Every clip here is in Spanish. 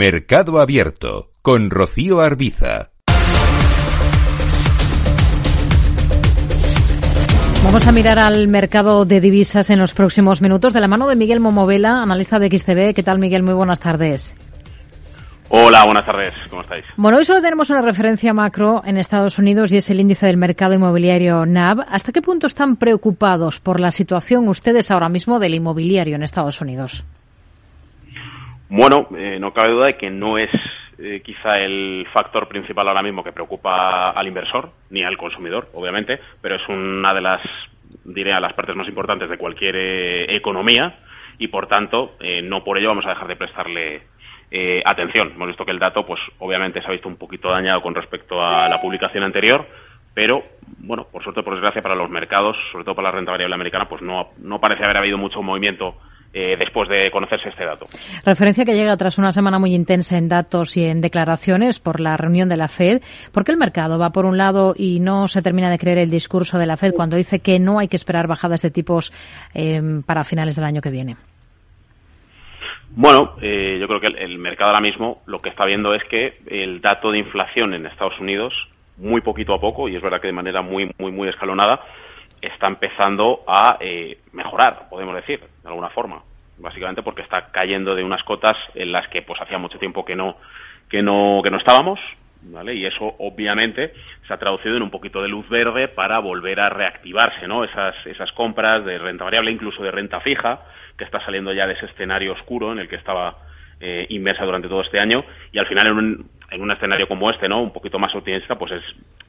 Mercado Abierto con Rocío Arbiza. Vamos a mirar al mercado de divisas en los próximos minutos de la mano de Miguel Momovela, analista de XTB. ¿Qué tal, Miguel? Muy buenas tardes. Hola, buenas tardes. ¿Cómo estáis? Bueno, hoy solo tenemos una referencia macro en Estados Unidos y es el índice del mercado inmobiliario NAB. ¿Hasta qué punto están preocupados por la situación ustedes ahora mismo del inmobiliario en Estados Unidos? Bueno, eh, no cabe duda de que no es eh, quizá el factor principal ahora mismo que preocupa al inversor ni al consumidor, obviamente, pero es una de las, diría, las partes más importantes de cualquier eh, economía y, por tanto, no por ello vamos a dejar de prestarle atención. Hemos visto que el dato, pues, obviamente se ha visto un poquito dañado con respecto a la publicación anterior, pero bueno, por suerte, por desgracia, para los mercados, sobre todo para la renta variable americana, pues no, no parece haber habido mucho movimiento eh, después de conocerse este dato. Referencia que llega tras una semana muy intensa en datos y en declaraciones por la reunión de la Fed. ¿Por qué el mercado va por un lado y no se termina de creer el discurso de la Fed cuando dice que no hay que esperar bajadas de tipos eh, para finales del año que viene? Bueno, eh, yo creo que el, mercado ahora mismo lo que está viendo es que el dato de inflación en Estados Unidos, muy poquito a poco, y es verdad que de manera muy, muy, muy escalonada, está empezando a mejorar, podemos decir, de alguna forma básicamente porque está cayendo de unas cotas en las que pues hacía mucho tiempo que no que no que no estábamos ¿Vale? Y eso obviamente se ha traducido en un poquito de luz verde para volver a reactivarse, ¿no? Esas, esas compras de renta variable, incluso de renta fija, que está saliendo ya de ese escenario oscuro en el que estaba eh, inmersa durante todo este año. Y al final, en un, en un escenario como este, ¿no? Un poquito más optimista, pues es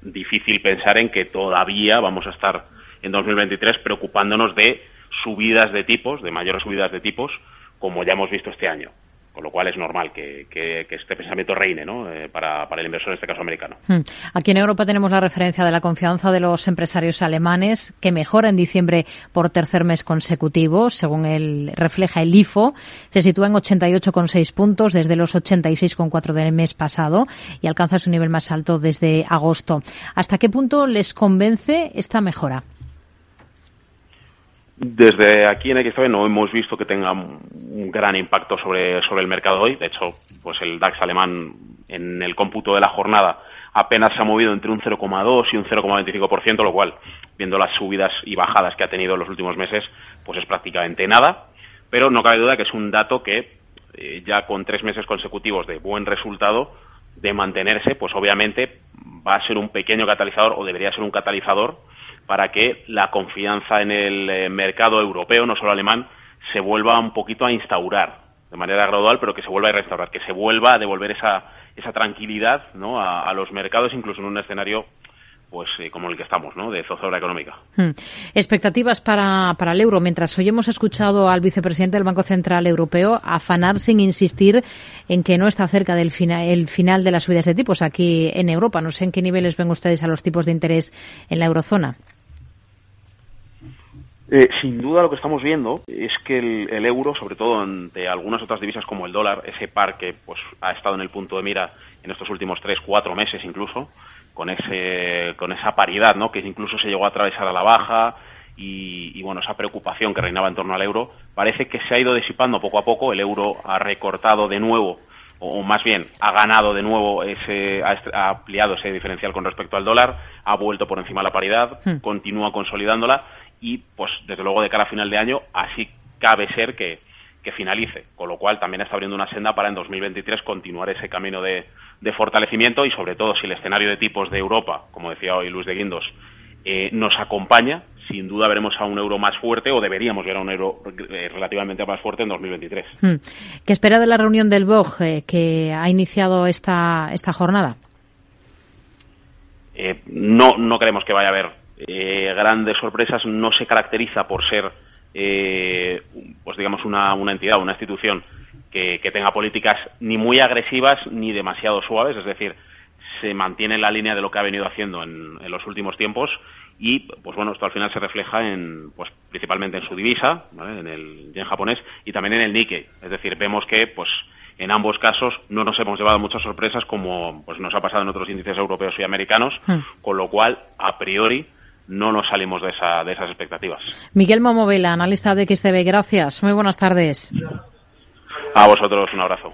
difícil pensar en que todavía vamos a estar en 2023 preocupándonos de subidas de tipos, de mayores subidas de tipos, como ya hemos visto este año. Con lo cual es normal que, este pensamiento reine ¿no? Eh, para, el inversor, en este caso americano. Hmm. Aquí en Europa tenemos la referencia de la confianza de los empresarios alemanes, que mejora en diciembre por tercer mes consecutivo, según el, refleja el IFO. Se sitúa en 88,6 puntos desde los 86,4 del mes pasado y alcanza su nivel más alto desde agosto. ¿Hasta qué punto les convence esta mejora? Desde aquí en XTB no hemos visto que tenga un gran impacto sobre, sobre el mercado hoy. De hecho, pues el DAX alemán en el cómputo de la jornada apenas se ha movido entre un 0,2 y un 0,25%, lo cual, viendo las subidas y bajadas que ha tenido en los últimos meses, pues es prácticamente nada. Pero no cabe duda que es un dato que eh, ya con tres meses consecutivos de buen resultado, de mantenerse, pues obviamente va a ser un pequeño catalizador o debería ser un catalizador para que la confianza en el eh, mercado europeo, no solo alemán, se vuelva un poquito a instaurar de manera gradual, pero que se vuelva a restaurar, que se vuelva a devolver esa, esa tranquilidad a, los mercados, incluso en un escenario pues eh, como el que estamos, ¿no? de zozobra económica. Hmm. Expectativas para, el euro. Mientras hoy hemos escuchado al vicepresidente del Banco Central Europeo afanar sin insistir en que no está cerca del el final de las subidas de tipos aquí en Europa. No sé en qué niveles ven ustedes a los tipos de interés en la eurozona. Eh, sin duda lo que estamos viendo es que el, euro, sobre todo ante algunas otras divisas como el dólar, ese par que pues, ha estado en el punto de mira en estos últimos tres, cuatro meses incluso, con, ese, con esa paridad, ¿no? que incluso se llegó a atravesar a la baja y, bueno, esa preocupación que reinaba en torno al euro, parece que se ha ido disipando poco a poco, el euro ha recortado de nuevo o más bien ha ganado de nuevo ese, ha, ampliado ese diferencial con respecto al dólar, ha vuelto por encima de la paridad, hmm. continúa consolidándola y pues desde luego de cara a final de año así cabe ser que, finalice, con lo cual también está abriendo una senda para en 2023 continuar ese camino de, fortalecimiento y sobre todo si el escenario de tipos de Europa, como decía hoy Luis de Guindos, eh, nos acompaña, sin duda veremos a un euro más fuerte o deberíamos ver a un euro eh, relativamente más fuerte en 2023. Hmm. ¿Qué espera de la reunión del BOG eh, que ha iniciado esta, esta jornada? no, no creemos que vaya a haber eh, grandes sorpresas, no se caracteriza por ser, eh, pues digamos, una, una entidad, una institución que, tenga políticas ni muy agresivas ni demasiado suaves, es decir, se mantiene en la línea de lo que ha venido haciendo en, los últimos tiempos y pues bueno esto al final se refleja en pues principalmente en su divisa en el yen japonés y también en el Nikkei. Es decir vemos que pues en ambos casos no nos hemos llevado muchas sorpresas como pues nos ha pasado en otros índices europeos y americanos hmm. con lo cual a priori no nos salimos de, esa, de esas expectativas. Miguel Momovela, analista de XTB, gracias. Muy buenas tardes. A vosotros un abrazo.